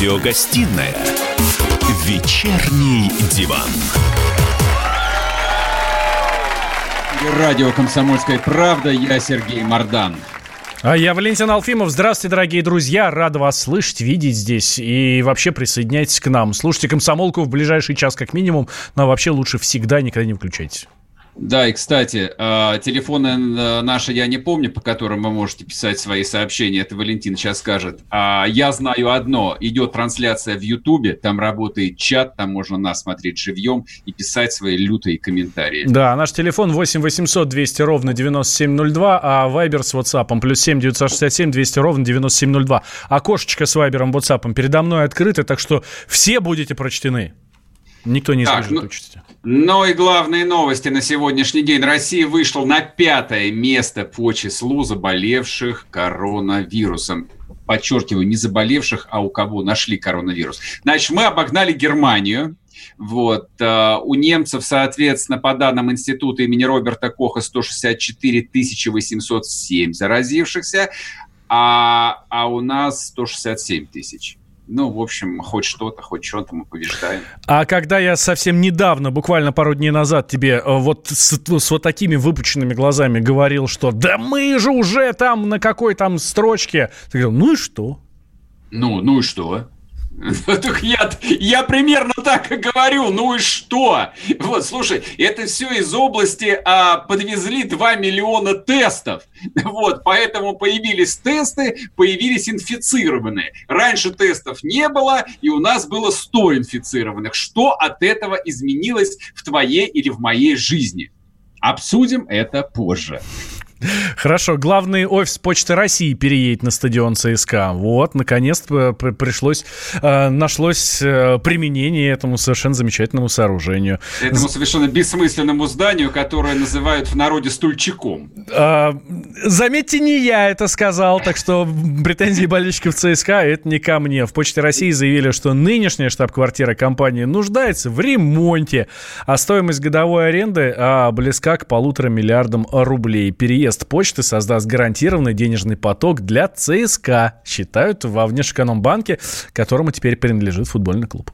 Радиогостинная «Вечерний диван». Радио «Комсомольская правда». Я Сергей Мордан. А я Валентин Алфимов. Здравствуйте, дорогие друзья. Рад вас слышать, видеть здесь. И вообще присоединяйтесь к нам. Слушайте «Комсомолку» в ближайший час как минимум. Но вообще лучше всегда никогда не включайтесь. Да, и, кстати, а, телефоны э, наши я не помню, по которым вы можете писать свои сообщения, это Валентин сейчас скажет. А я знаю одно, идет трансляция в Ютубе, там работает чат, там можно нас смотреть живьем и писать свои лютые комментарии. Да, наш телефон 8 800 200 ровно 9702, а Вайбер с WhatsApp плюс 7 967 200 ровно 9702. Окошечко с Вайбером, WhatsApp передо мной открыто, так что все будете прочтены. Никто не избежит ну, участи. Но и главные новости на сегодняшний день. Россия вышла на пятое место по числу заболевших коронавирусом. Подчеркиваю, не заболевших, а у кого нашли коронавирус. Значит, мы обогнали Германию. Вот. Э, у немцев, соответственно, по данным института имени Роберта Коха, 164 807 заразившихся, а, а у нас 167 тысяч. Ну, в общем, хоть что-то, хоть что-то мы побеждаем. А когда я совсем недавно, буквально пару дней назад, тебе э, вот с, с вот такими выпученными глазами говорил, что да мы же уже там на какой там строчке, ты говорил, ну и что? Ну, ну и что? Я, я примерно так и говорю, ну и что? Вот, слушай, это все из области а, подвезли 2 миллиона тестов. Вот, поэтому появились тесты, появились инфицированные. Раньше тестов не было, и у нас было 100 инфицированных. Что от этого изменилось в твоей или в моей жизни? Обсудим это позже. Хорошо, главный офис Почты России переедет на стадион ЦСКА. Вот, наконец-то пришлось, э, нашлось э, применение этому совершенно замечательному сооружению. Этому совершенно бессмысленному зданию, которое называют в народе стульчиком. А, заметьте, не я это сказал, так что претензии болельщиков ЦСКА это не ко мне. В Почте России заявили, что нынешняя штаб-квартира компании нуждается в ремонте, а стоимость годовой аренды а, близка к полутора миллиардам рублей. Переезд Переезд почты создаст гарантированный денежный поток для ЦСКА, считают во Внешэкономбанке, которому теперь принадлежит футбольный клуб.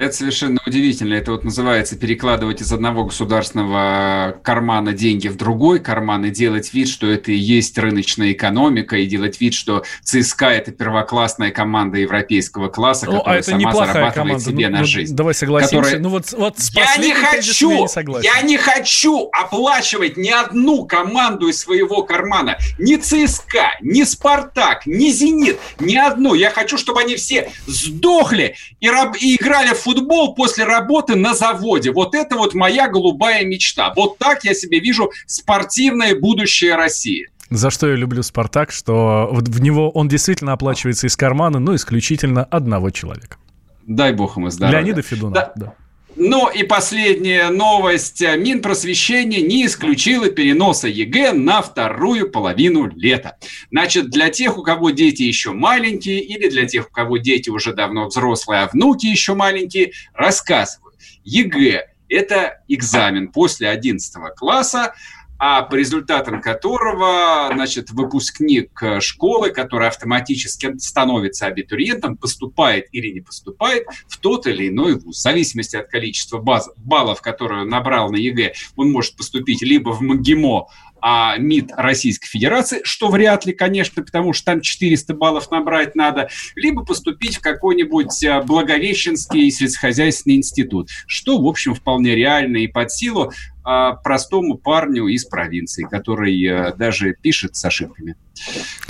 Это совершенно удивительно. Это вот называется перекладывать из одного государственного кармана деньги в другой карман и делать вид, что это и есть рыночная экономика, и делать вид, что ЦСКА – это первоклассная команда европейского класса, ну, которая а это сама зарабатывает команда. себе ну, на ну, жизнь. Давай согласимся. Которая... Ну, вот, вот я не хочу, я, не я не хочу оплачивать ни одну команду из своего кармана. Ни ЦСКА, ни Спартак, ни Зенит, ни одну. Я хочу, чтобы они все сдохли и, раб... и играли в футбол после работы на заводе. Вот это вот моя голубая мечта. Вот так я себе вижу спортивное будущее России. За что я люблю «Спартак», что в него он действительно оплачивается из кармана, ну, исключительно одного человека. Дай бог ему здоровья. Леонида Федунова, да. да. Ну и последняя новость. Минпросвещение не исключило переноса ЕГЭ на вторую половину лета. Значит, для тех, у кого дети еще маленькие, или для тех, у кого дети уже давно взрослые, а внуки еще маленькие, рассказываю. ЕГЭ – это экзамен после 11 класса, а по результатам которого, значит, выпускник э, школы, который автоматически становится абитуриентом, поступает или не поступает в тот или иной вуз. В зависимости от количества баз, баллов, которые он набрал на ЕГЭ, он может поступить либо в МГИМО, а МИД Российской Федерации, что вряд ли, конечно, потому что там 400 баллов набрать надо, либо поступить в какой-нибудь э, Благовещенский сельскохозяйственный институт, что, в общем, вполне реально и под силу а, простому парню из провинции, который а, даже пишет с ошибками.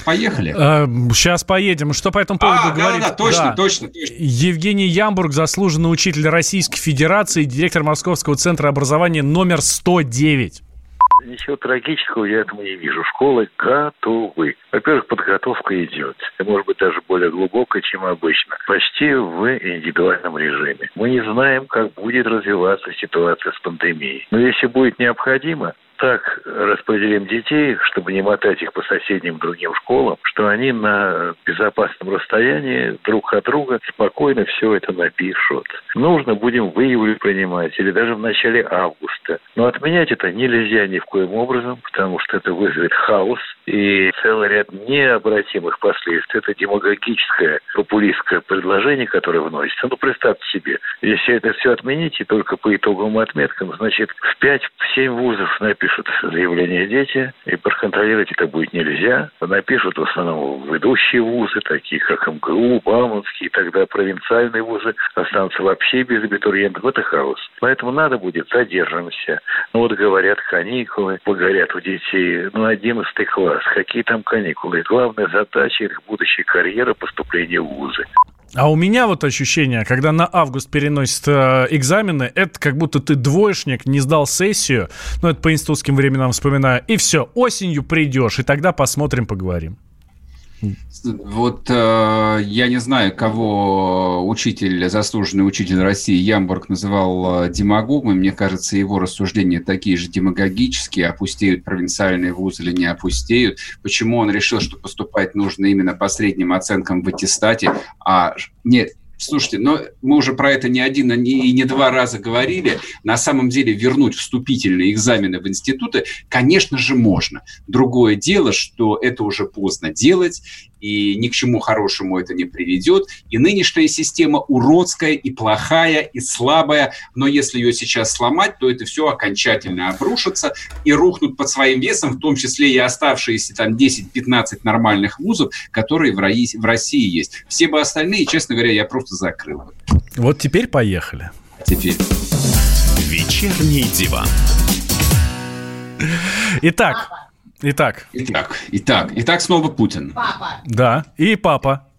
Поехали. А, сейчас поедем. Что по этому поводу а, говорит? Да, да, точно, да. точно, точно. Евгений Ямбург, заслуженный учитель Российской Федерации, директор Московского центра образования номер 109. Ничего трагического я этому не вижу. Школы готовы. Во-первых, подготовка идет. Может быть, даже более глубокая, чем обычно. Почти в индивидуальном режиме. Мы не знаем, как будет развиваться ситуация с пандемией. Но если будет необходимо, так распределим детей, чтобы не мотать их по соседним другим школам, что они на безопасном расстоянии друг от друга спокойно все это напишут. Нужно будем в июле принимать или даже в начале августа. Но отменять это нельзя ни в коем образом, потому что это вызовет хаос и целый ряд необратимых последствий. Это демагогическое, популистское предложение, которое вносится. Ну, представьте себе, если это все отменить и только по итоговым отметкам, значит, в 5-7 вузов напишут заявление дети, и проконтролировать это будет нельзя. Напишут в основном ведущие вузы, такие как МГУ, Бауманский, и тогда провинциальные вузы останутся вообще без абитуриентов. Это хаос. Поэтому надо будет задержимся. Ну вот говорят каникулы, погорят у детей, ну 11 класс, какие там каникулы. Главная задача их будущей карьеры поступления в вузы. А у меня вот ощущение, когда на август переносят э, экзамены, это как будто ты двоечник, не сдал сессию, ну это по институтским временам вспоминаю, и все, осенью придешь, и тогда посмотрим, поговорим. Вот э, я не знаю, кого учитель, заслуженный учитель России Ямбург называл э, демагогом. Мне кажется, его рассуждения такие же демагогические. Опустеют провинциальные вузы или не опустеют. Почему он решил, что поступать нужно именно по средним оценкам в аттестате, а нет, Слушайте, но мы уже про это не один и не два раза говорили. На самом деле вернуть вступительные экзамены в институты, конечно же, можно. Другое дело, что это уже поздно делать, и ни к чему хорошему это не приведет. И нынешняя система уродская и плохая, и слабая, но если ее сейчас сломать, то это все окончательно обрушится и рухнут под своим весом, в том числе и оставшиеся там 10-15 нормальных вузов, которые в России есть. Все бы остальные, честно говоря, я просто закрыл. Вот теперь поехали. Теперь. Вечерний диван. Итак, Итак. Итак, итак, итак, снова Путин. Папа. Да, и папа.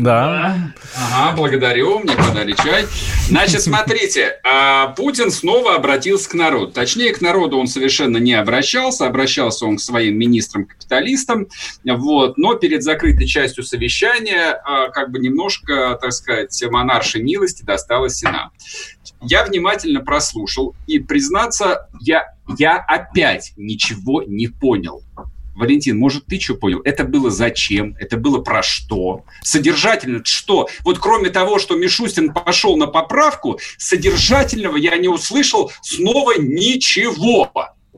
Да. Ага, благодарю, мне подали чай. Значит, смотрите, а, Путин снова обратился к народу. Точнее, к народу он совершенно не обращался, обращался он к своим министрам-капиталистам, вот, но перед закрытой частью совещания а, как бы немножко, так сказать, монаршей милости досталось Сенату. Я внимательно прослушал, и, признаться, я, я опять ничего не понял. Валентин, может, ты что понял? Это было зачем? Это было про что? Содержательно что? Вот кроме того, что Мишустин пошел на поправку, содержательного я не услышал снова ничего.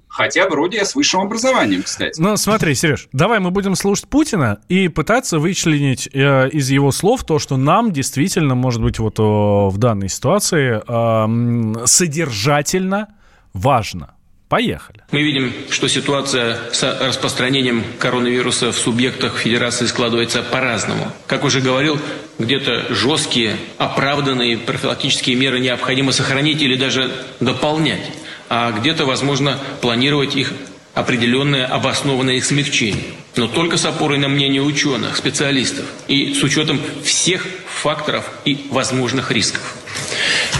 Хотя вроде я с высшим образованием, кстати. Ну, смотри, Сереж, давай мы будем слушать Путина и пытаться вычленить э, из его слов то, что нам действительно, может быть, вот о, в данной ситуации э, содержательно важно. Поехали. Мы видим, что ситуация с распространением коронавируса в субъектах Федерации складывается по-разному. Как уже говорил, где-то жесткие, оправданные профилактические меры необходимо сохранить или даже дополнять, а где-то, возможно, планировать их определенное обоснованное их смягчение. Но только с опорой на мнение ученых, специалистов и с учетом всех факторов и возможных рисков.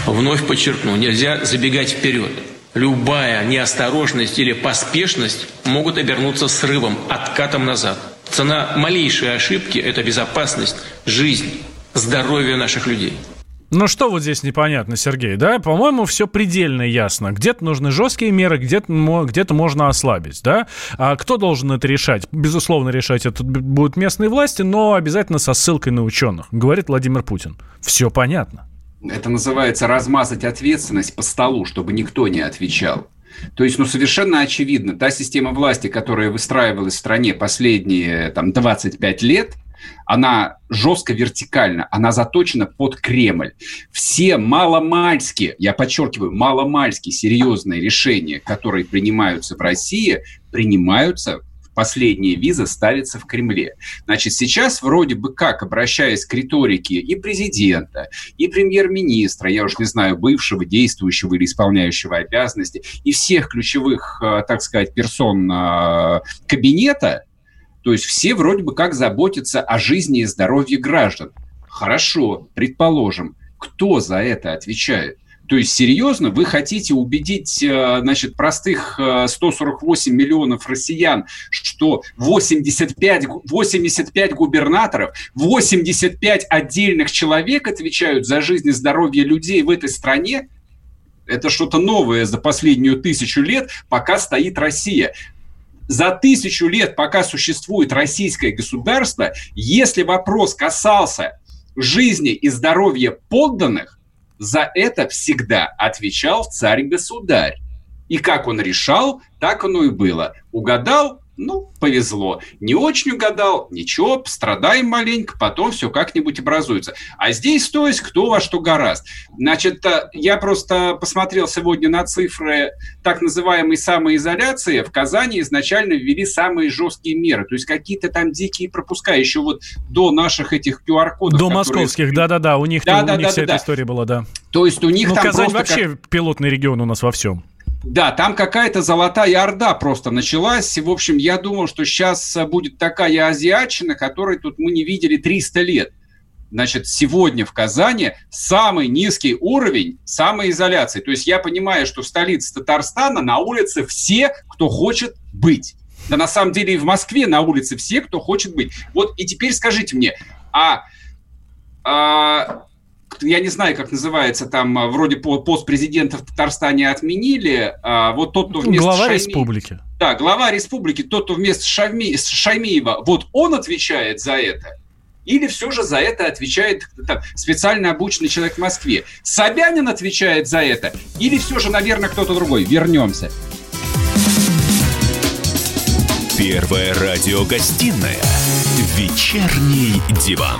Вновь подчеркну, нельзя забегать вперед – любая неосторожность или поспешность могут обернуться срывом, откатом назад. Цена малейшей ошибки – это безопасность, жизнь, здоровье наших людей. Ну что вот здесь непонятно, Сергей, да? По-моему, все предельно ясно. Где-то нужны жесткие меры, где-то где можно ослабить, да? А кто должен это решать? Безусловно, решать это будут местные власти, но обязательно со ссылкой на ученых, говорит Владимир Путин. Все понятно. Это называется размазать ответственность по столу, чтобы никто не отвечал. То есть, ну, совершенно очевидно, та система власти, которая выстраивалась в стране последние там, 25 лет, она жестко вертикальна, она заточена под Кремль. Все маломальски, я подчеркиваю, маломальски серьезные решения, которые принимаются в России, принимаются последняя виза ставится в Кремле. Значит, сейчас вроде бы как, обращаясь к риторике и президента, и премьер-министра, я уж не знаю, бывшего, действующего или исполняющего обязанности, и всех ключевых, э, так сказать, персон э, кабинета, то есть все вроде бы как заботятся о жизни и здоровье граждан. Хорошо, предположим, кто за это отвечает? То есть, серьезно, вы хотите убедить, э, значит, простых 148 э, миллионов россиян, что 85, 85 губернаторов, 85 отдельных человек отвечают за жизнь и здоровье людей в этой стране? Это что-то новое за последнюю тысячу лет, пока стоит Россия за тысячу лет, пока существует российское государство, если вопрос касался жизни и здоровья подданных, за это всегда отвечал царь-государь. И как он решал, так оно и было. Угадал, ну, повезло. Не очень угадал, ничего, страдаем маленько, потом все как-нибудь образуется. А здесь, то есть, кто во что гораст. Значит, э, я просто посмотрел сегодня на цифры так называемой самоизоляции. В Казани изначально ввели самые жесткие меры. То есть, какие-то там дикие пропуска еще вот до наших этих QR-кодов. До которые... московских, да-да-да. У них, да, у да, них да, вся да, эта да. история была, да. То есть, у них ну, там Казань вообще как... пилотный регион у нас во всем. Да, там какая-то золотая орда просто началась. В общем, я думал, что сейчас будет такая азиатчина, которой тут мы не видели 300 лет. Значит, сегодня в Казани самый низкий уровень самоизоляции. То есть я понимаю, что в столице Татарстана на улице все, кто хочет быть. Да на самом деле и в Москве на улице все, кто хочет быть. Вот и теперь скажите мне, а, а я не знаю, как называется, там а, вроде пост президента в Татарстане отменили, а вот тот, кто вместо Глава Шайми... республики. Да, глава республики, тот, кто вместо Шайми... Шаймиева, вот он отвечает за это? Или все же за это отвечает там, специально обученный человек в Москве? Собянин отвечает за это? Или все же, наверное, кто-то другой? Вернемся. Первая радиогостинная «Вечерний диван».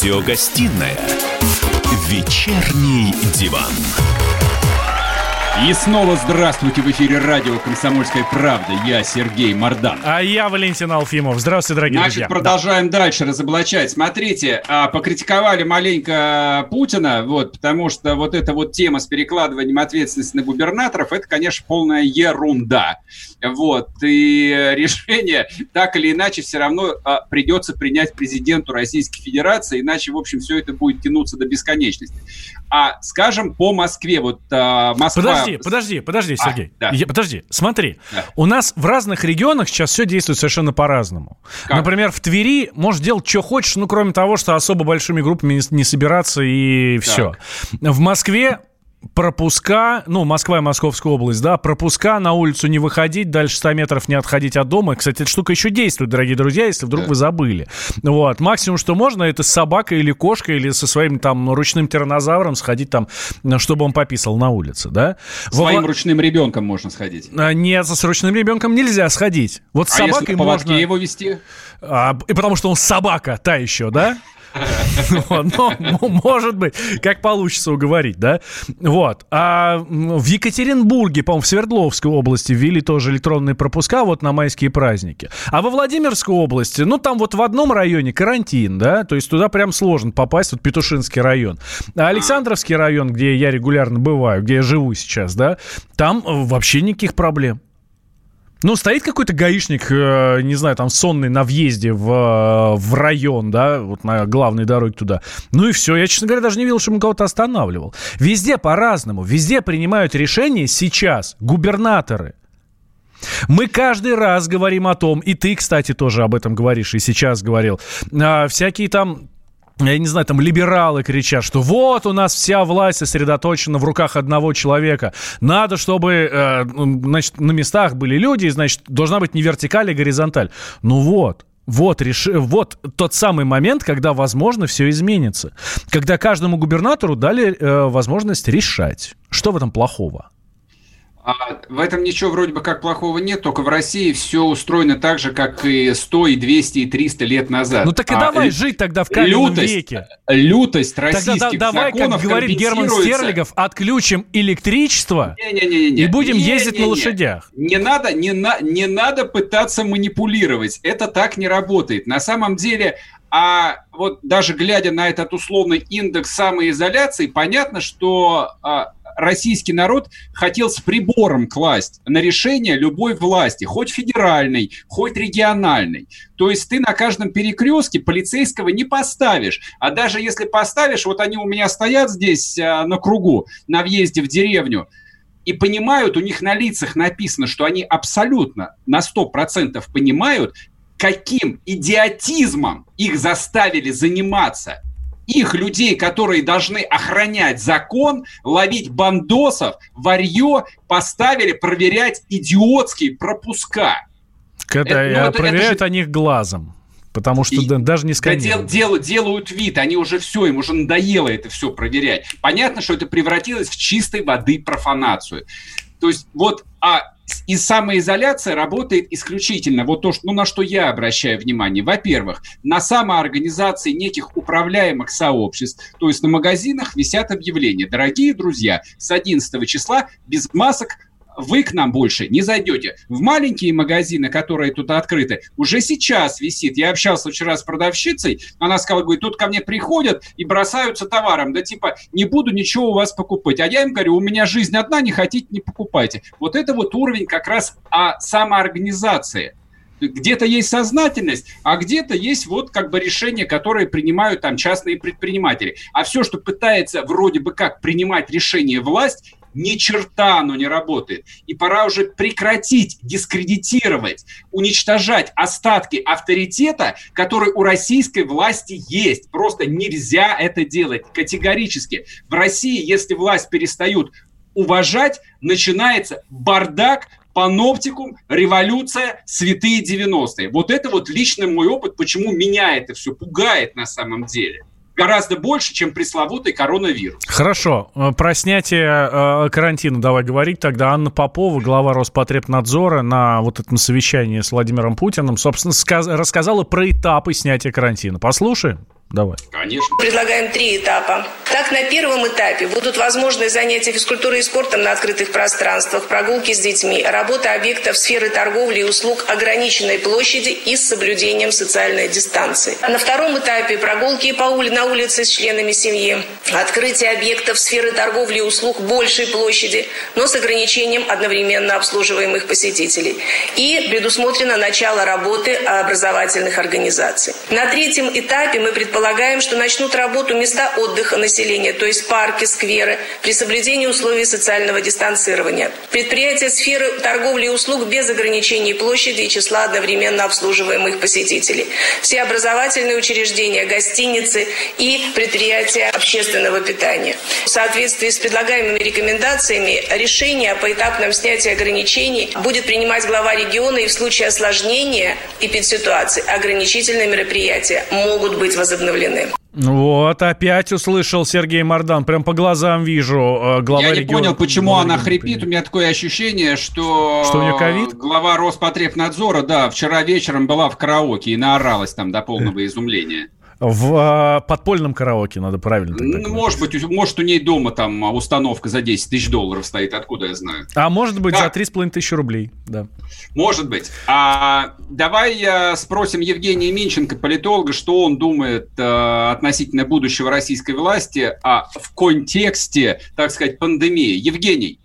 Радиогостинная «Вечерний диван». И снова здравствуйте в эфире радио «Комсомольская правда». Я Сергей Мордан. А я Валентин Алфимов. Здравствуйте, дорогие Значит, друзья. продолжаем да. дальше разоблачать. Смотрите, а, покритиковали маленько Путина, вот, потому что вот эта вот тема с перекладыванием ответственности на губернаторов, это, конечно, полная ерунда. Вот, и решение так или иначе все равно а, придется принять президенту Российской Федерации, иначе, в общем, все это будет тянуться до бесконечности. А, скажем, по Москве, вот а, Москва... Подожди, подожди, подожди, а, Сергей. А, да. Я, подожди, смотри. Да. У нас в разных регионах сейчас все действует совершенно по-разному. Например, в Твери можешь делать, что хочешь, ну, кроме того, что особо большими группами не, не собираться и все. В Москве пропуска, ну, Москва и Московская область, да, пропуска на улицу не выходить, дальше 100 метров не отходить от дома. Кстати, эта штука еще действует, дорогие друзья, если вдруг да. вы забыли. Вот, максимум, что можно, это с собакой или кошкой, или со своим там ручным тиранозавром сходить там, чтобы он пописал на улице, да. Своим Во... ручным ребенком можно сходить. А, нет, с ручным ребенком нельзя сходить. Вот с а собакой если можно... его вести? А, и потому что он собака та еще, да? Но, может быть, как получится уговорить, да? Вот. А в Екатеринбурге, по-моему, в Свердловской области ввели тоже электронные пропуска вот на майские праздники. А во Владимирской области, ну, там вот в одном районе карантин, да? То есть туда прям сложно попасть, вот Петушинский район. А Александровский район, где я регулярно бываю, где я живу сейчас, да, там вообще никаких проблем. Ну, стоит какой-то гаишник, э, не знаю, там сонный на въезде в, э, в район, да, вот на главной дороге туда. Ну и все. Я, честно говоря, даже не видел, что он кого-то останавливал. Везде по-разному. Везде принимают решения сейчас губернаторы. Мы каждый раз говорим о том, и ты, кстати, тоже об этом говоришь, и сейчас говорил, а, всякие там я не знаю, там либералы кричат, что вот у нас вся власть сосредоточена в руках одного человека. Надо, чтобы, э, значит, на местах были люди, значит, должна быть не вертикаль, а горизонталь. Ну вот, вот, реш... вот тот самый момент, когда, возможно, все изменится. Когда каждому губернатору дали э, возможность решать. Что в этом плохого? А в этом ничего вроде бы как плохого нет, только в России все устроено так же, как и 100, и 200, и 300 лет назад. Ну так и а, давай лю- жить тогда в каменном лютость, веке. Лютость российских тогда, да, давай, как говорит Герман Стерлигов, отключим электричество не, не, не, не, и будем не, ездить не, не, на лошадях. Не надо, не, на, не надо пытаться манипулировать. Это так не работает. На самом деле а вот даже глядя на этот условный индекс самоизоляции, понятно, что а, российский народ хотел с прибором класть на решение любой власти, хоть федеральной, хоть региональной. То есть ты на каждом перекрестке полицейского не поставишь. А даже если поставишь, вот они у меня стоят здесь а, на кругу, на въезде в деревню, и понимают, у них на лицах написано, что они абсолютно на 100% понимают, каким идиотизмом их заставили заниматься их людей, которые должны охранять закон, ловить бандосов, варье, поставили проверять идиотские пропуска. Когда это, ну, проверяют это же... они их глазом. Потому что и, даже не сканируют. Да, дел, дел, делают вид, они уже все, им уже надоело это все проверять. Понятно, что это превратилось в чистой воды профанацию. То есть вот, а и самоизоляция работает исключительно, вот то, что, ну, на что я обращаю внимание. Во-первых, на самоорганизации неких управляемых сообществ, то есть на магазинах висят объявления. Дорогие друзья, с 11 числа без масок вы к нам больше не зайдете. В маленькие магазины, которые тут открыты, уже сейчас висит. Я общался вчера с продавщицей, она сказала, говорит, тут ко мне приходят и бросаются товаром, да типа, не буду ничего у вас покупать. А я им говорю, у меня жизнь одна, не хотите, не покупайте. Вот это вот уровень как раз о самоорганизации где-то есть сознательность, а где-то есть вот как бы решения, которые принимают там частные предприниматели. А все, что пытается вроде бы как принимать решение власть, ни черта оно не работает. И пора уже прекратить дискредитировать, уничтожать остатки авторитета, который у российской власти есть. Просто нельзя это делать категорически. В России, если власть перестают уважать, начинается бардак, паноптикум, революция, святые 90-е. Вот это вот личный мой опыт, почему меня это все пугает на самом деле гораздо больше, чем пресловутый коронавирус. Хорошо. Э, про снятие э, карантина давай говорить. Тогда Анна Попова, глава Роспотребнадзора, на вот этом совещании с Владимиром Путиным, собственно, сказ- рассказала про этапы снятия карантина. Послушаем. Давай. Конечно. Предлагаем три этапа. Так, на первом этапе будут возможны занятия физкультурой и спортом на открытых пространствах, прогулки с детьми, работа объектов сферы торговли и услуг ограниченной площади и с соблюдением социальной дистанции. На втором этапе прогулки по ули на улице с членами семьи, открытие объектов сферы торговли и услуг большей площади, но с ограничением одновременно обслуживаемых посетителей. И предусмотрено начало работы образовательных организаций. На третьем этапе мы предполагаем Предполагаем, что начнут работу места отдыха населения, то есть парки, скверы, при соблюдении условий социального дистанцирования. Предприятия сферы торговли и услуг без ограничений площади и числа одновременно обслуживаемых посетителей. Все образовательные учреждения, гостиницы и предприятия общественного питания. В соответствии с предлагаемыми рекомендациями решение о поэтапном снятии ограничений будет принимать глава региона и в случае осложнения эпидситуации ограничительные мероприятия могут быть возобновлены восстановлены. Вот, опять услышал Сергей Мордан, прям по глазам вижу. Э, глава Я не региона, понял, почему она хрипит. У меня такое ощущение, что... Что у нее ковид? Глава Роспотребнадзора, да, вчера вечером была в караоке и наоралась там до полного изумления. В а, подпольном караоке надо правильно. Ну, может быть, может, у ней дома там установка за 10 тысяч долларов стоит, откуда я знаю. А может быть, да. за 3,5 тысячи рублей, да. Может быть. А, давай я спросим Евгения Минченко, политолога, что он думает а, относительно будущего российской власти а, в контексте, так сказать, пандемии. Евгений.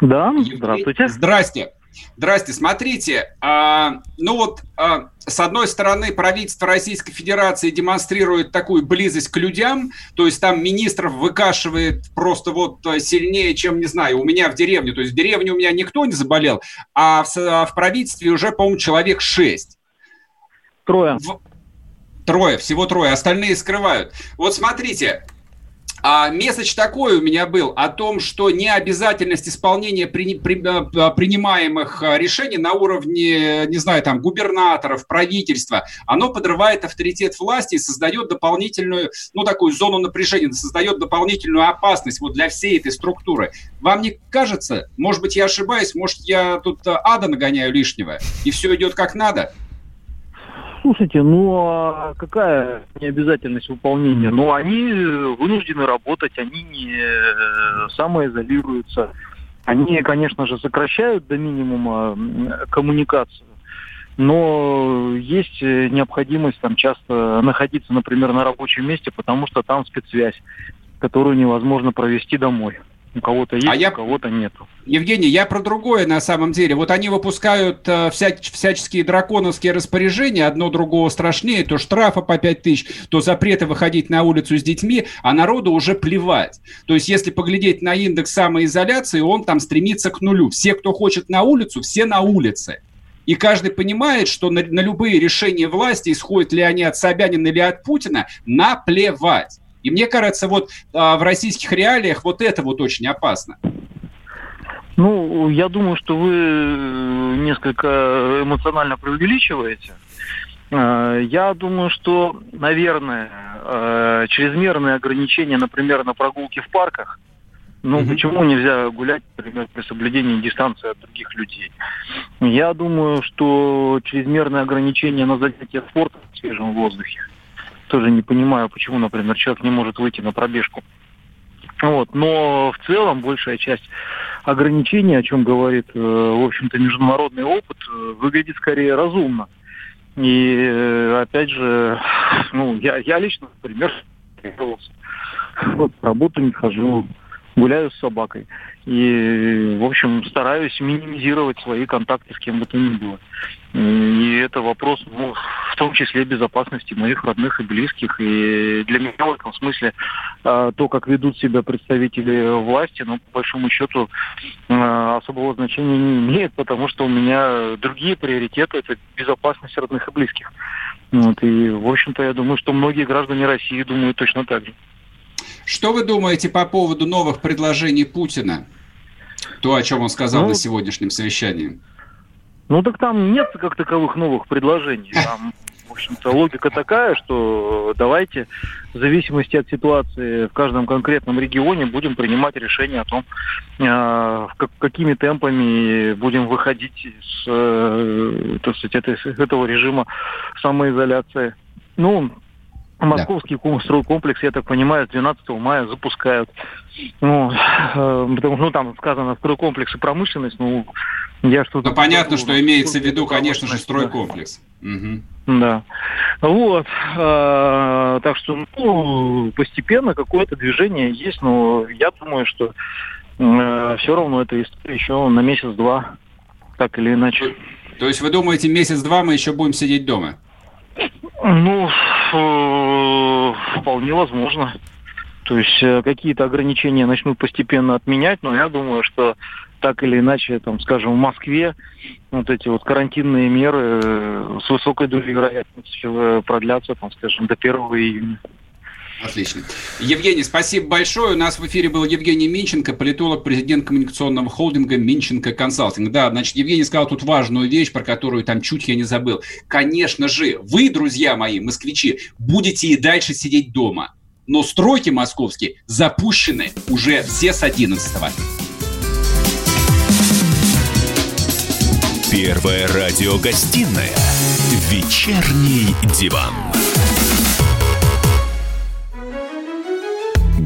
Да, Евгений, здравствуйте. Здрасте. Здрасте, смотрите, а, ну вот а, с одной стороны правительство Российской Федерации демонстрирует такую близость к людям, то есть там министров выкашивает просто вот а, сильнее, чем, не знаю, у меня в деревне, то есть в деревне у меня никто не заболел, а в, а в правительстве уже, по-моему, человек шесть. Трое. В... Трое, всего трое, остальные скрывают. Вот смотрите, А месседж такой у меня был о том, что необязательность исполнения при, при, э, принимаемых э, решений на уровне, не знаю, там, губернаторов, правительства, оно подрывает авторитет власти и создает дополнительную, ну, такую зону напряжения, создает дополнительную опасность вот для всей этой структуры. Вам не кажется, может быть, я ошибаюсь, может, я тут э, ада нагоняю лишнего, и все идет как надо? Слушайте, ну а какая необязательность выполнения? Ну они вынуждены работать, они не э, самоизолируются. Они, конечно же, сокращают до минимума коммуникацию, но есть необходимость там часто находиться, например, на рабочем месте, потому что там спецсвязь, которую невозможно провести домой. У кого-то есть, а я... у кого-то нет. Евгений, я про другое на самом деле. Вот они выпускают э, вся... всяческие драконовские распоряжения, одно другого страшнее, то штрафа по 5 тысяч, то запреты выходить на улицу с детьми, а народу уже плевать. То есть, если поглядеть на индекс самоизоляции, он там стремится к нулю. Все, кто хочет на улицу, все на улице. И каждый понимает, что на, на любые решения власти, исходят ли они от Собянина или от Путина, наплевать. И мне кажется, вот а, в российских реалиях вот это вот очень опасно. Ну, я думаю, что вы э, несколько эмоционально преувеличиваете. А, я думаю, что, наверное, э, чрезмерные ограничения, например, на прогулки в парках, ну, mm почему нельзя гулять, например, при соблюдении дистанции от других людей? Я думаю, что чрезмерные ограничения на занятия спортом в свежем воздухе тоже не понимаю, почему, например, человек не может выйти на пробежку. Вот. Но в целом большая часть ограничений, о чем говорит, э, в общем-то, международный опыт, э, выглядит скорее разумно. И э, опять же, ну, я, я лично, например, вот, работу не хожу, гуляю с собакой. И, в общем, стараюсь минимизировать свои контакты с кем бы то ни было. И это вопрос, ну, в том числе безопасности моих родных и близких. И для меня в этом смысле а, то, как ведут себя представители власти, ну, по большому счету, а, особого значения не имеет, потому что у меня другие приоритеты – это безопасность родных и близких. Вот, и, в общем-то, я думаю, что многие граждане России думают точно так же. Что вы думаете по поводу новых предложений Путина? То, о чем он сказал ну, на сегодняшнем совещании. Ну так там нет как таковых новых предложений. Там, в общем-то, логика такая, что давайте в зависимости от ситуации в каждом конкретном регионе будем принимать решение о том, э, какими темпами будем выходить из э, так сказать, этого режима самоизоляции. Ну, Московский да. стройкомплекс, я так понимаю, 12 мая запускают. Ну, э, потому что ну, там сказано стройкомплекс и промышленность, ну, я что-то... Ну, понятно, что имеется в виду, конечно же, стройкомплекс. Да. Угу. да. Вот. Э, так что, ну, постепенно какое-то движение есть, но я думаю, что э, все равно это история еще на месяц-два, так или иначе. То есть вы думаете, месяц-два мы еще будем сидеть дома? Ну, э, вполне возможно. То есть э, какие-то ограничения начнут постепенно отменять, но я думаю, что так или иначе, там, скажем, в Москве вот эти вот карантинные меры э, с высокой долей вероятности продлятся, там, скажем, до 1 июня. Отлично. Евгений, спасибо большое. У нас в эфире был Евгений Минченко, политолог, президент коммуникационного холдинга Минченко Консалтинг. Да, значит, Евгений сказал тут важную вещь, про которую там чуть я не забыл. Конечно же, вы, друзья мои, москвичи, будете и дальше сидеть дома. Но стройки московские запущены уже все с 11 -го. Первая радиогостинная «Вечерний диван».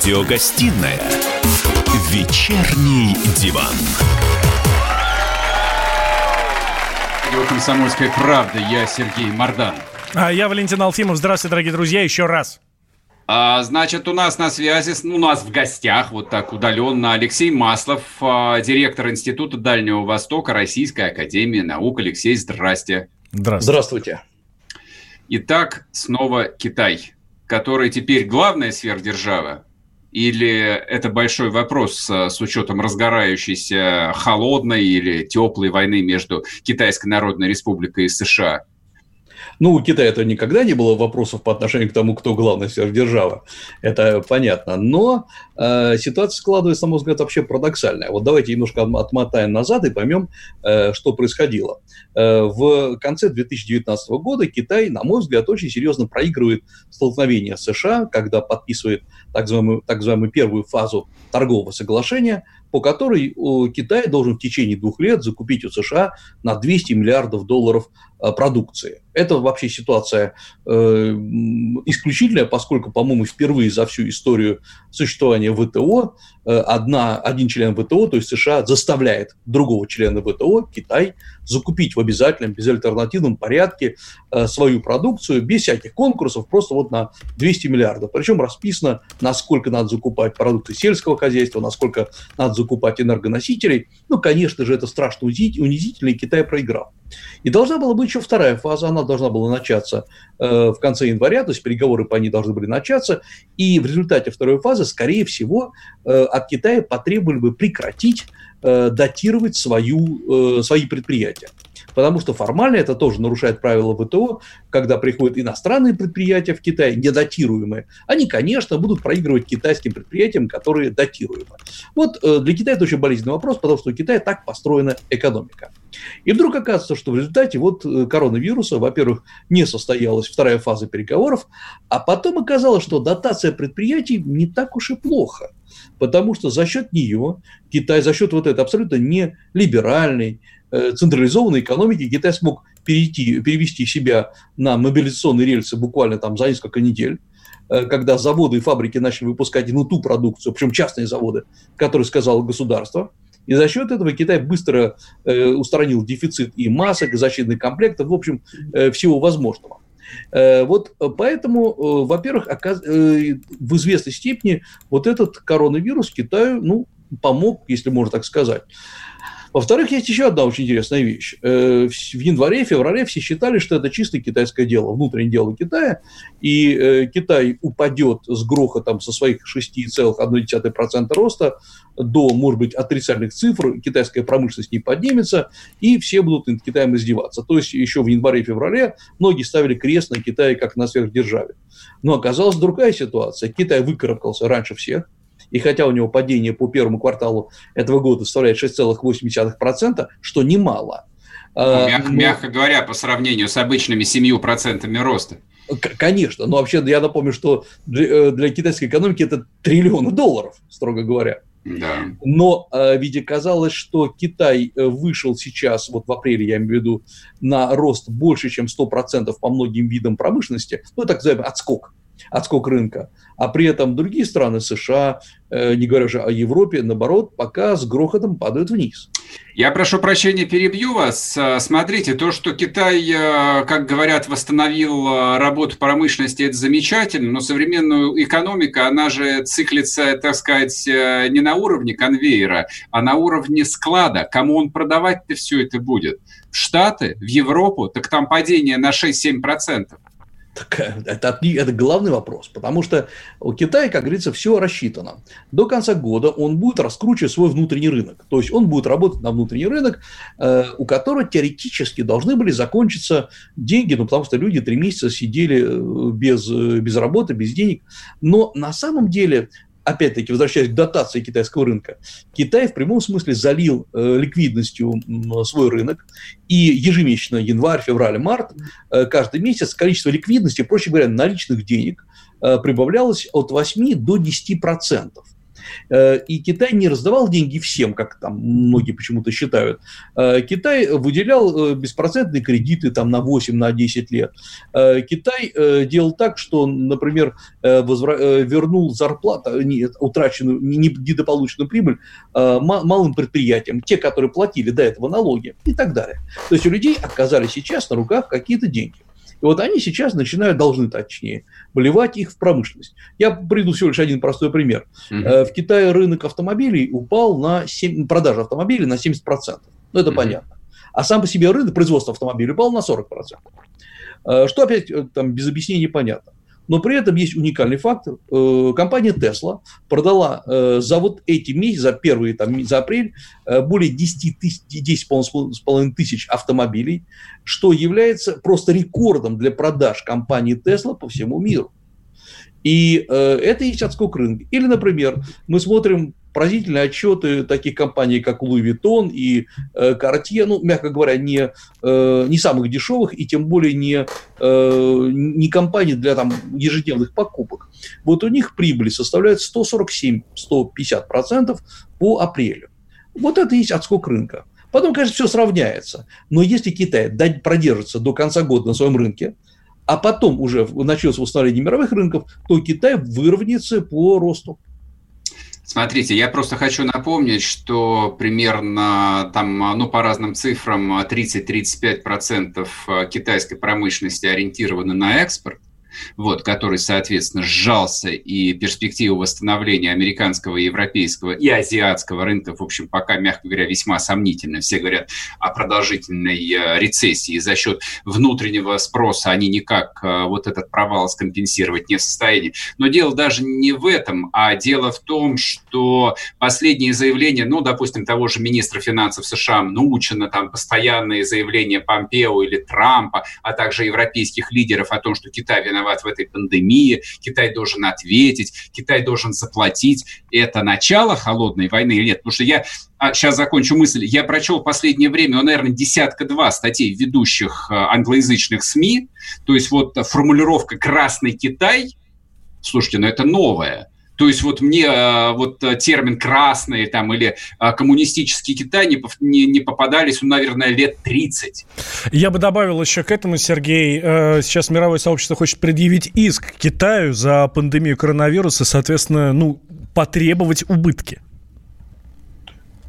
Радиогостинная «Вечерний диван». радио «Комсомольская правда». Я Сергей Мордан. А я Валентин Алфимов. Здравствуйте, дорогие друзья, еще раз. А, значит, у нас на связи, ну, у нас в гостях, вот так удаленно, Алексей Маслов, а, директор Института Дальнего Востока Российской Академии Наук. Алексей, здрасте. Здравствуйте. Здравствуйте. Итак, снова Китай, который теперь главная сверхдержава, или это большой вопрос с, с учетом разгорающейся холодной или теплой войны между Китайской Народной Республикой и США? Ну, у Китая это никогда не было вопросов по отношению к тому, кто главная сверхдержава. Это понятно. Но э, ситуация складывается, на мой взгляд, вообще парадоксальная. Вот давайте немножко отмотаем назад и поймем, э, что происходило. Э, в конце 2019 года Китай, на мой взгляд, очень серьезно проигрывает столкновение с США, когда подписывает так называемую, так называемую первую фазу торгового соглашения, по которой Китай должен в течение двух лет закупить у США на 200 миллиардов долларов э, продукции. Это вообще ситуация э, исключительная, поскольку, по-моему, впервые за всю историю существования ВТО э, одна, один член ВТО, то есть США, заставляет другого члена ВТО, Китай, закупить в обязательном, безальтернативном порядке э, свою продукцию без всяких конкурсов, просто вот на 200 миллиардов. Причем расписано, насколько надо закупать продукты сельского хозяйства, насколько надо закупать энергоносителей. Ну, конечно же, это страшно унизительно, и Китай проиграл. И должна была быть еще вторая фаза, она должна была начаться э, в конце января, то есть переговоры по ней должны были начаться, и в результате второй фазы, скорее всего, э, от Китая потребовали бы прекратить э, датировать свою, э, свои предприятия. Потому что формально это тоже нарушает правила ВТО, когда приходят иностранные предприятия в Китай, недатируемые, они, конечно, будут проигрывать китайским предприятиям, которые датируемы. Вот э, для Китая это очень болезненный вопрос, потому что у Китая так построена экономика. И вдруг оказывается, что в результате вот э, коронавируса, во-первых, не состоялась вторая фаза переговоров, а потом оказалось, что дотация предприятий не так уж и плохо потому что за счет нее Китай, за счет вот этой абсолютно не либеральной, Э, централизованной экономики Китай смог перейти, перевести себя на мобилизационные рельсы буквально там за несколько недель э, когда заводы и фабрики начали выпускать именно ту продукцию, причем частные заводы, которые сказало государство. И за счет этого Китай быстро э, устранил дефицит и масок, и защитных комплектов, в общем, э, всего возможного. Э, вот поэтому, э, во-первых, э, в известной степени вот этот коронавирус Китаю ну, помог, если можно так сказать. Во-вторых, есть еще одна очень интересная вещь. Э, в январе, феврале все считали, что это чисто китайское дело, внутреннее дело Китая, и э, Китай упадет с грохотом со своих 6,1% роста до, может быть, отрицательных цифр, китайская промышленность не поднимется, и все будут над Китаем издеваться. То есть еще в январе-феврале многие ставили крест на Китае как на сверхдержаве. Но оказалась другая ситуация. Китай выкарабкался раньше всех, и хотя у него падение по первому кварталу этого года составляет 6,8%, что немало. Ну, а, мягко, но... мягко говоря, по сравнению с обычными 7% роста. Конечно, но вообще я напомню, что для, э, для китайской экономики это триллионы долларов, строго говоря. Да. Но э, ведь оказалось, что Китай э, вышел сейчас, вот в апреле, я имею в виду, на рост больше, чем 100% по многим видам промышленности, ну, так называемый отскок отскок рынка. А при этом другие страны США, э, не говоря уже о Европе, наоборот, пока с грохотом падают вниз. Я прошу прощения, перебью вас. Смотрите, то, что Китай, э, как говорят, восстановил э, работу промышленности, это замечательно, но современная экономика, она же циклится, так сказать, не на уровне конвейера, а на уровне склада. Кому он продавать-то все это будет? В Штаты, в Европу, так там падение на 6-7%. Это, это главный вопрос, потому что у Китая, как говорится, все рассчитано. До конца года он будет раскручивать свой внутренний рынок. То есть он будет работать на внутренний рынок, э, у которого теоретически должны были закончиться деньги, ну, потому что люди три месяца сидели э, без, э, без работы, без денег. Но на самом деле опять-таки, возвращаясь к дотации китайского рынка, Китай в прямом смысле залил э, ликвидностью э, свой рынок, и ежемесячно, январь, февраль, март, э, каждый месяц количество ликвидности, проще говоря, наличных денег, э, прибавлялось от 8 до 10 процентов. Э, и Китай не раздавал деньги всем, как там многие почему-то считают. Э, Китай выделял беспроцентные кредиты там на 8, на 10 лет. Китай делал так, что, например, возвра... вернул зарплату, нет, утраченную, недополученную прибыль малым предприятиям, те, которые платили до этого налоги и так далее. То есть у людей оказались сейчас на руках какие-то деньги. И вот они сейчас начинают, должны точнее, вливать их в промышленность. Я приведу всего лишь один простой пример. Mm-hmm. В Китае рынок автомобилей упал на 7, продажи автомобилей на 70%. Ну, это mm-hmm. понятно. А сам по себе рынок производства автомобилей упал на 40%. Э, что опять э, там без объяснений понятно. Но при этом есть уникальный фактор. Э, компания Tesla продала э, за вот эти месяцы, за первые, там, за апрель, э, более 10 тысяч, 10,5 тысяч автомобилей, что является просто рекордом для продаж компании Tesla по всему миру. И э, это есть отскок рынка. Или, например, мы смотрим поразительные отчеты таких компаний, как Louis Vuitton и э, Cartier, ну, мягко говоря, не, э, не самых дешевых и тем более не, э, не компании для там, ежедневных покупок. Вот у них прибыль составляет 147-150% по апрелю. Вот это и есть отскок рынка. Потом, конечно, все сравняется. Но если Китай продержится до конца года на своем рынке, а потом уже начнется восстановление мировых рынков, то Китай выровняется по росту. Смотрите, я просто хочу напомнить, что примерно там, ну, по разным цифрам 30-35% китайской промышленности ориентированы на экспорт вот, который, соответственно, сжался, и перспектива восстановления американского, европейского и азиатского рынков, в общем, пока, мягко говоря, весьма сомнительно. Все говорят о продолжительной э, рецессии. За счет внутреннего спроса они никак э, вот этот провал скомпенсировать не в состоянии. Но дело даже не в этом, а дело в том, что последние заявления, ну, допустим, того же министра финансов США Научена, там постоянные заявления Помпео или Трампа, а также европейских лидеров о том, что Китай виноват виноват в этой пандемии, Китай должен ответить, Китай должен заплатить. Это начало холодной войны или нет? Потому что я а, сейчас закончу мысль. Я прочел в последнее время, ну, наверное, десятка-два статей ведущих а, англоязычных СМИ. То есть вот формулировка «красный Китай», слушайте, ну это новое. То есть вот мне э, вот э, термин «красный» там или э, «коммунистический Китай» не, не, не попадались, ну, наверное, лет 30. Я бы добавил еще к этому, Сергей, сейчас мировое сообщество хочет предъявить иск Китаю за пандемию коронавируса, соответственно, ну, потребовать убытки.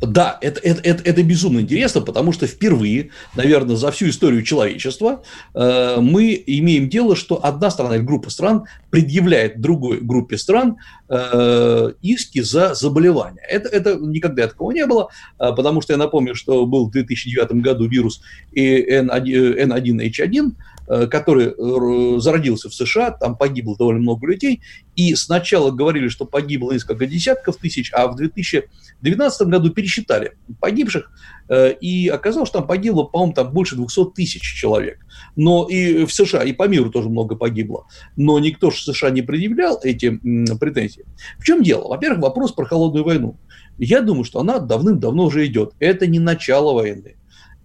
Да, это, это, это, это безумно интересно, потому что впервые, наверное, за всю историю человечества э, мы имеем дело, что одна страна или группа стран предъявляет другой группе стран э, иски за заболевания. Это, это никогда такого не было, э, потому что я напомню, что был в 2009 году вирус N1H1, Э, который э, зародился в США, там погибло довольно много людей, и сначала говорили, что погибло несколько десятков тысяч, а в 2012 году пересчитали погибших, э, и оказалось, что там погибло, по-моему, там больше 200 тысяч человек. Но и в США, и по миру тоже много погибло. Но никто же в США не предъявлял эти претензии. В чем дело? Во-первых, вопрос про холодную войну. Я думаю, что она давным-давно уже идет. Это не начало войны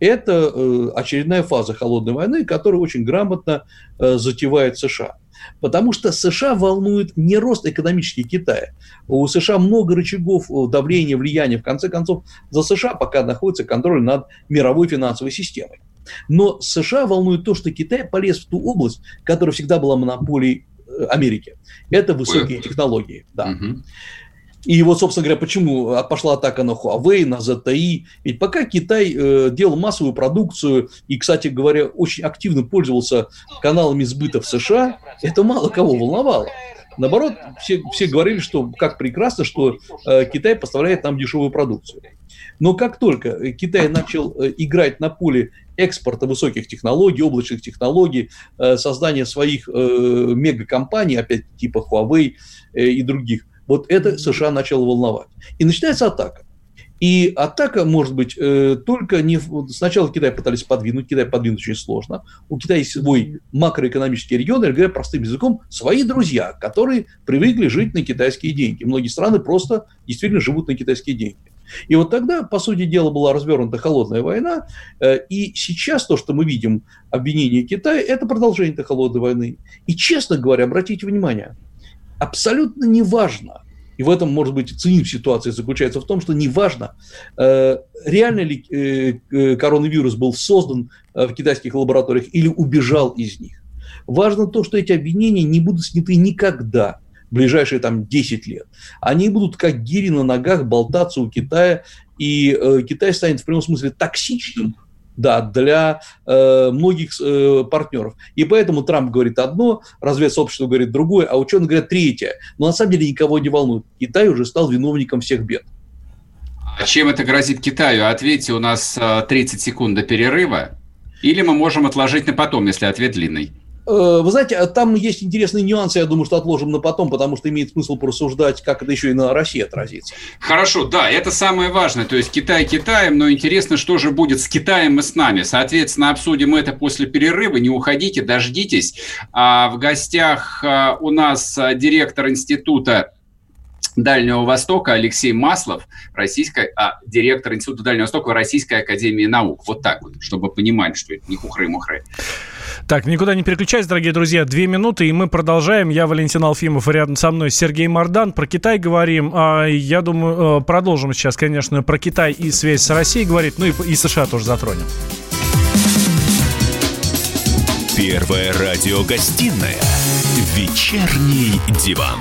это э, очередная фаза холодной войны, которую очень грамотно э, затевает США. Потому что США волнует не рост экономический Китая. У США много рычагов э, давления, влияния. В конце концов, за США пока находится контроль над мировой финансовой системой. Но США волнует то, что Китай полез в ту область, которая всегда была монополией Америки. Это высокие технологии. Да. Угу. И вот, собственно говоря, почему пошла атака на Huawei, на ZTE. Ведь пока Китай э, делал массовую продукцию и, кстати говоря, очень активно пользовался каналами сбыта в США, это мало кого волновало. Наоборот, все, все говорили, что как прекрасно, что э, Китай поставляет нам дешевую продукцию. Но как только Китай начал э, играть на поле экспорта высоких технологий, облачных технологий, э, создания своих э, мегакомпаний, опять типа Huawei э, и других – вот это США начало волновать. И начинается атака. И атака может быть э, только не... Сначала Китай пытались подвинуть, Китай подвинуть очень сложно. У Китая есть свой макроэкономический регион, или говоря простым языком, свои друзья, которые привыкли жить на китайские деньги. Многие страны просто действительно живут на китайские деньги. И вот тогда, по сути дела, была развернута холодная война, э, и сейчас то, что мы видим обвинение Китая, это продолжение этой холодной войны. И, честно говоря, обратите внимание, абсолютно неважно, и в этом, может быть, цинизм ситуации заключается в том, что неважно, э, реально ли э, э, коронавирус был создан в китайских лабораториях или убежал из них. Важно то, что эти обвинения не будут сняты никогда в ближайшие там 10 лет. Они будут как гири на ногах болтаться у Китая, и Китай станет в прямом смысле токсичным да, для э, многих э, партнеров. И поэтому Трамп говорит одно, разведсообщество говорит другое, а ученые говорят третье. Но на самом деле никого не волнует. Китай уже стал виновником всех бед. А чем это грозит Китаю? Ответьте, у нас 30 э, секунд до перерыва. Или мы можем отложить на потом, если ответ длинный. Э, вы знаете, а там есть интересные нюансы, я думаю, что отложим на потом, потому что имеет смысл порассуждать, как это еще и на России отразится. Хорошо, да, это самое важное. То есть Китай Китаем, но интересно, что же будет с Китаем и с нами. Соответственно, обсудим это после перерыва. Не уходите, дождитесь. А в гостях а, у нас директор института Дальнего Востока Алексей Маслов, российская, а, директор Института Дальнего Востока Российской Академии Наук. Вот так вот, чтобы понимать, что это не хухры-мухры. Так, никуда не переключайтесь, дорогие друзья. Две минуты, и мы продолжаем. Я Валентин Алфимов, рядом со мной Сергей Мордан. Про Китай говорим. А, я думаю, э, продолжим сейчас, конечно, про Китай и связь с Россией говорить. Ну и, и США тоже затронем. Первая радиогостинная «Вечерний диван».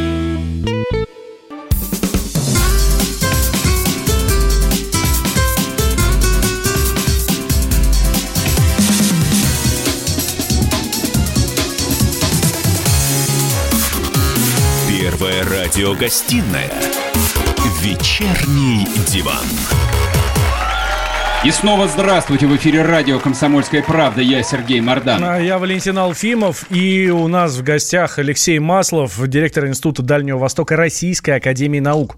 Радиогостинная «Вечерний диван». И снова здравствуйте. В эфире радио «Комсомольская правда». Я Сергей Мордан. А я Валентин Алфимов. И у нас в гостях Алексей Маслов, директор Института Дальнего Востока Российской Академии Наук.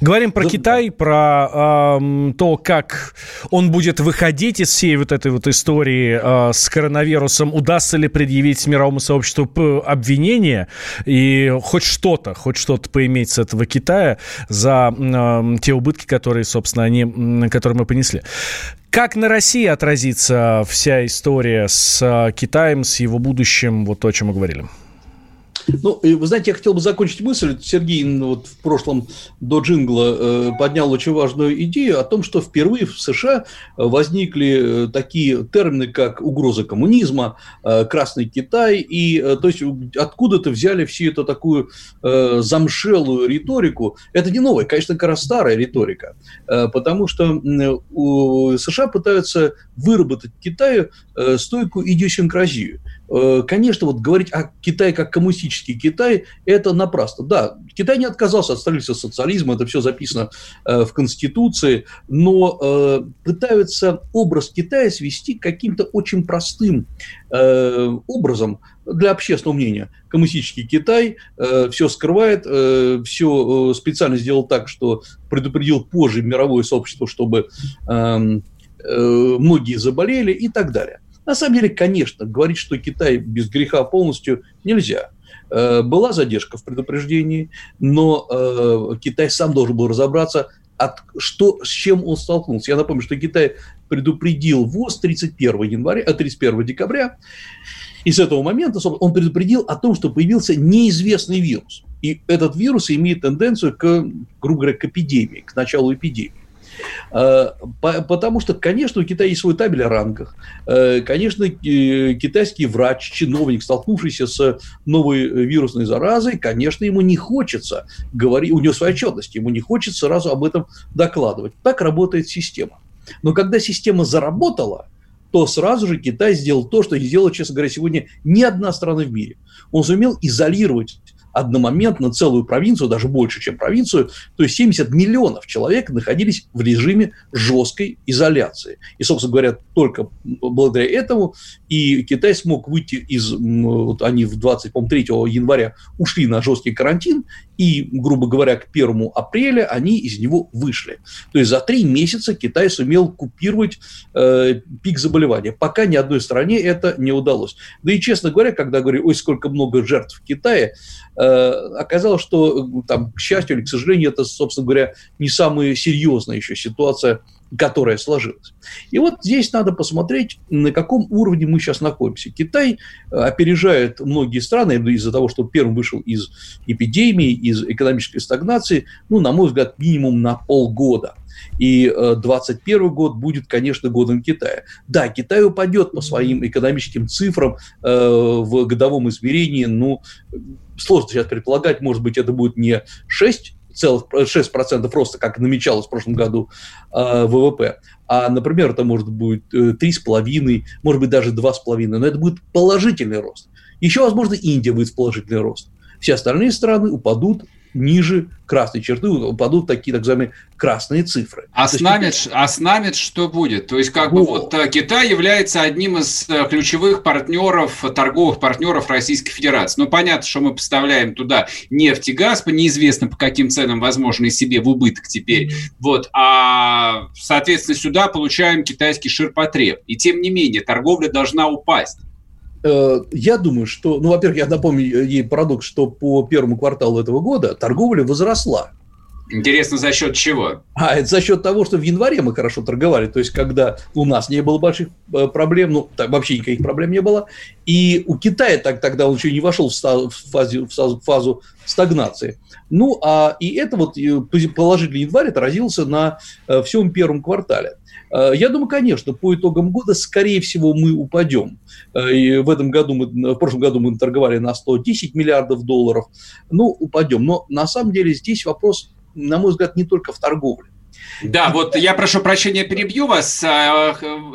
Говорим про да, Китай, про э, то, как он будет выходить из всей вот этой вот истории э, с коронавирусом. Удастся ли предъявить мировому сообществу обвинение и хоть что-то, хоть что-то поиметь с этого Китая за э, те убытки, которые, собственно, они, которые мы понесли. Как на России отразится вся история с Китаем, с его будущим, вот то, о чем мы говорили? Ну, вы знаете, я хотел бы закончить мысль. Сергей вот в прошлом до джингла э, поднял очень важную идею о том, что впервые в США возникли э, такие термины, как угроза коммунизма, э, Красный Китай, и то есть откуда-то взяли всю эту такую замшелую риторику. Это не новая, конечно, как раз старая риторика, потому что у США пытаются выработать Китаю стойкую идиосинкразию – Э, конечно, вот говорить о Китае как коммунистический Китай – это напрасно. Да, Китай не отказался от строительства социализма, это все записано э, в Конституции, но э, пытаются образ Китая свести к каким-то очень простым образом для общественного мнения. Коммунистический Китай все скрывает, все специально сделал так, что предупредил позже мировое сообщество, чтобы эм, многие заболели и так далее. На самом деле, конечно, говорить, что Китай без греха полностью нельзя. Э, была задержка в предупреждении, но э, Китай сам должен был разобраться, от, что, с чем он столкнулся. Я напомню, что Китай предупредил ВОЗ 31, января, 31 э, декабря, и с этого момента он предупредил о том, что появился неизвестный вирус. И этот вирус имеет тенденцию к, грубо говоря, к эпидемии, к началу эпидемии. Э, потому что, конечно, у Китая есть свой табель о рангах. Э, конечно, китайский врач, чиновник, столкнувшийся с новой вирусной заразой, конечно, ему не хочется говорить, у него своя отчетность, ему не хочется сразу об этом докладывать. Так работает система. Но когда система заработала, то сразу же Китай сделал то, что сделала, честно говоря, сегодня ни одна страна в мире. Он сумел изолировать одномоментно целую провинцию, даже больше, чем провинцию, то есть 70 миллионов человек находились в режиме жесткой изоляции. И, собственно говоря, только благодаря этому и Китай смог выйти из... Вот они в 23 января ушли на жесткий карантин, и, грубо говоря, к 1 апреля они из него вышли. То есть за три месяца Китай сумел купировать э, пик заболевания. Пока ни одной стране это не удалось. Да и, честно говоря, когда говорю, ой, сколько много жертв в Китае, э, оказалось, что, там, к счастью или к сожалению, это, собственно говоря, не самая серьезная еще ситуация которая сложилась. И вот здесь надо посмотреть, на каком уровне мы сейчас находимся. Китай э, опережает многие страны из-за того, что первым вышел из эпидемии, из экономической стагнации, ну, на мой взгляд, минимум на полгода. И 2021 э, год будет, конечно, годом Китая. Да, Китай упадет по своим экономическим цифрам э, в годовом измерении, ну, сложно сейчас предполагать, может быть, это будет не 6 целых 6% роста, как намечалось в прошлом году э, ВВП, а, например, это может быть 3,5, э, может быть, даже 2,5, но это будет положительный рост. Еще, возможно, Индия будет в положительный рост. Все остальные страны упадут ниже красной черты, упадут такие так называемые красные цифры. А с, нами, а с нами что будет? То есть, как О. бы вот э, Китай является одним из э, ключевых партнеров, торговых партнеров Российской Федерации. Ну, понятно, что мы поставляем туда нефть и газ, по неизвестно по каким ценам, возможно, и себе в убыток теперь. Вот, а, соответственно, сюда получаем китайский ширпотреб. И тем не менее, торговля должна упасть. Э, я думаю, что, ну, во-первых, я напомню ей парадокс, что по первому кварталу этого года торговля возросла. Интересно, за счет чего? А, это за счет того, что в январе мы хорошо торговали. То есть, когда у нас не было больших э, проблем, ну, так, вообще никаких проблем не было. И у Китая так, тогда он еще не вошел в, фазу, в фазу стагнации. Ну, а и это вот э, положительный январь отразился на всем первом квартале. Э, я думаю, конечно, по итогам года, скорее всего, мы упадем. Э, и в этом году мы, в прошлом году мы торговали на 110 миллиардов долларов. Ну, упадем. Но на самом деле здесь вопрос, на мой взгляд, не только в торговле. Да, вот я прошу прощения, перебью вас.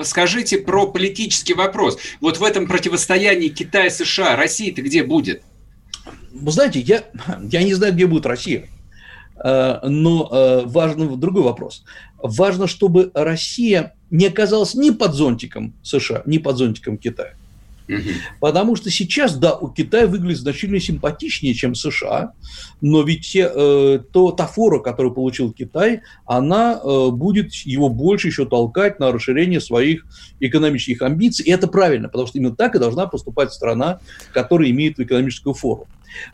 Скажите про политический вопрос. Вот в этом противостоянии Китая-США Россия-то где будет? Вы знаете, я, я не знаю, где будет Россия. Э, но важен другой вопрос важно, чтобы Россия не оказалась ни под зонтиком США, ни под зонтиком Китая. Потому что сейчас, да, у Китая выглядит значительно симпатичнее, чем США, но ведь те, э, то, та фора, которую получил Китай, она э, будет его больше еще толкать на расширение своих экономических амбиций. И это правильно, потому что именно так и должна поступать страна, которая имеет экономическую фору.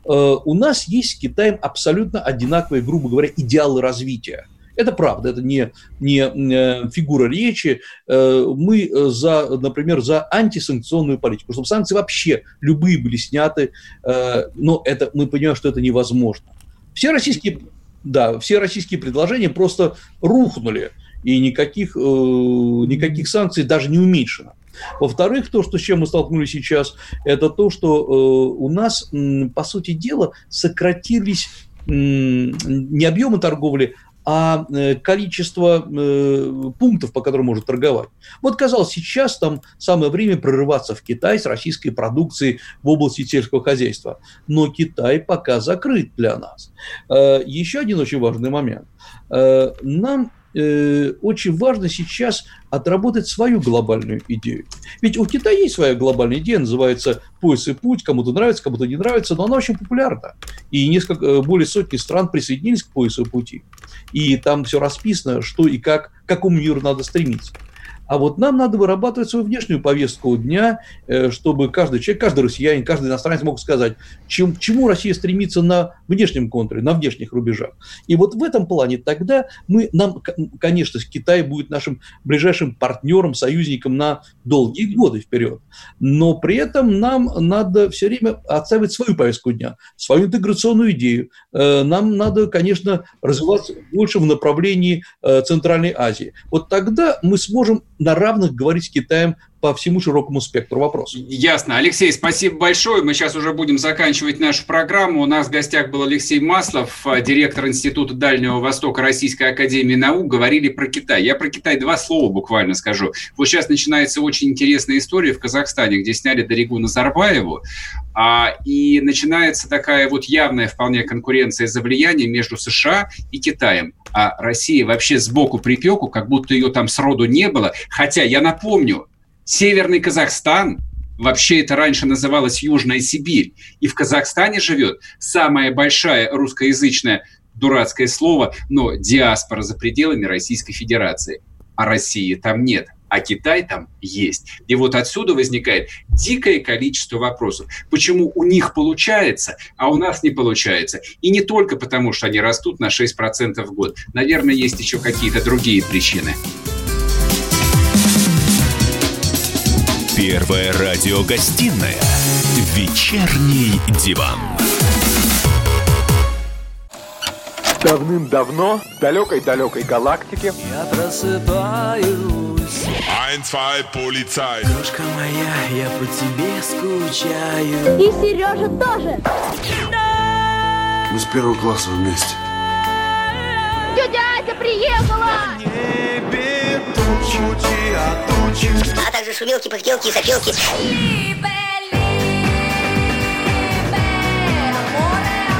Э, у нас есть с Китаем абсолютно одинаковые, грубо говоря, идеалы развития – это правда, это не, не э, фигура речи. Э, мы за, например, за антисанкционную политику, чтобы санкции вообще любые были сняты, э, но это, мы понимаем, что это невозможно. Все российские, да, все российские предложения просто рухнули, и никаких, никаких санкций даже не уменьшено. Во-вторых, то, что, с чем мы столкнулись сейчас, это то, что у нас, по сути дела, сократились не объемы торговли, а э, количество э, пунктов, по которым может торговать. Вот, казалось, сейчас там самое время прорываться в Китай с российской продукцией в области сельского хозяйства. Но Китай пока закрыт для нас. Э, еще один очень важный момент. Нам э, очень важно сейчас отработать свою глобальную идею. Ведь у Китая есть своя глобальная идея, называется «Пояс и путь», кому-то нравится, кому-то не нравится, но она очень популярна. И несколько, э, более сотни стран присоединились к «Поясу и пути». И там все расписано, что и как, к какому миру надо стремиться. А вот нам надо вырабатывать свою внешнюю повестку дня, э, чтобы каждый человек, каждый россиянин, каждый иностранец мог сказать, чем, чему Россия стремится на внешнем контуре, на внешних рубежах. И вот в этом плане тогда мы, нам, конечно, Китай будет нашим ближайшим партнером, союзником на долгие годы вперед. Но при этом нам надо все время отставить свою повестку дня, свою интеграционную идею. Э, нам надо, конечно, развиваться больше в направлении э, Центральной Азии. Вот тогда мы сможем на равных говорить с Китаем по всему широкому спектру вопросов. Ясно. Алексей, спасибо большое. Мы сейчас уже будем заканчивать нашу программу. У нас в гостях был Алексей Маслов, э, директор Института Дальнего Востока Российской Академии Наук. Говорили про Китай. Я про Китай два слова буквально скажу. Вот сейчас начинается очень интересная история в Казахстане, где сняли Дорегу Назарбаеву. А, и начинается такая вот явная вполне конкуренция за влияние между США и Китаем. А Россия вообще сбоку припеку, как будто ее там сроду не было. Хотя, я напомню, Северный Казахстан, Вообще это раньше называлось Южная Сибирь. И в Казахстане живет самая большая русскоязычная дурацкое слово, но диаспора за пределами Российской Федерации. А России там нет а Китай там есть. И вот отсюда возникает дикое количество вопросов. Почему у них получается, а у нас не получается? И не только потому, что они растут на 6% в год. Наверное, есть еще какие-то другие причины. Первая радиогостинная «Вечерний диван». Давным-давно в далекой-далекой галактике Я просыпаюсь. Ein, zwei, полицай Крошка моя, я по тебе скучаю. И Сережа тоже. Мы с первого класса вместе Тетя приехала! небе тучи, а тучи А также шумелки, пыхтелки и сопелки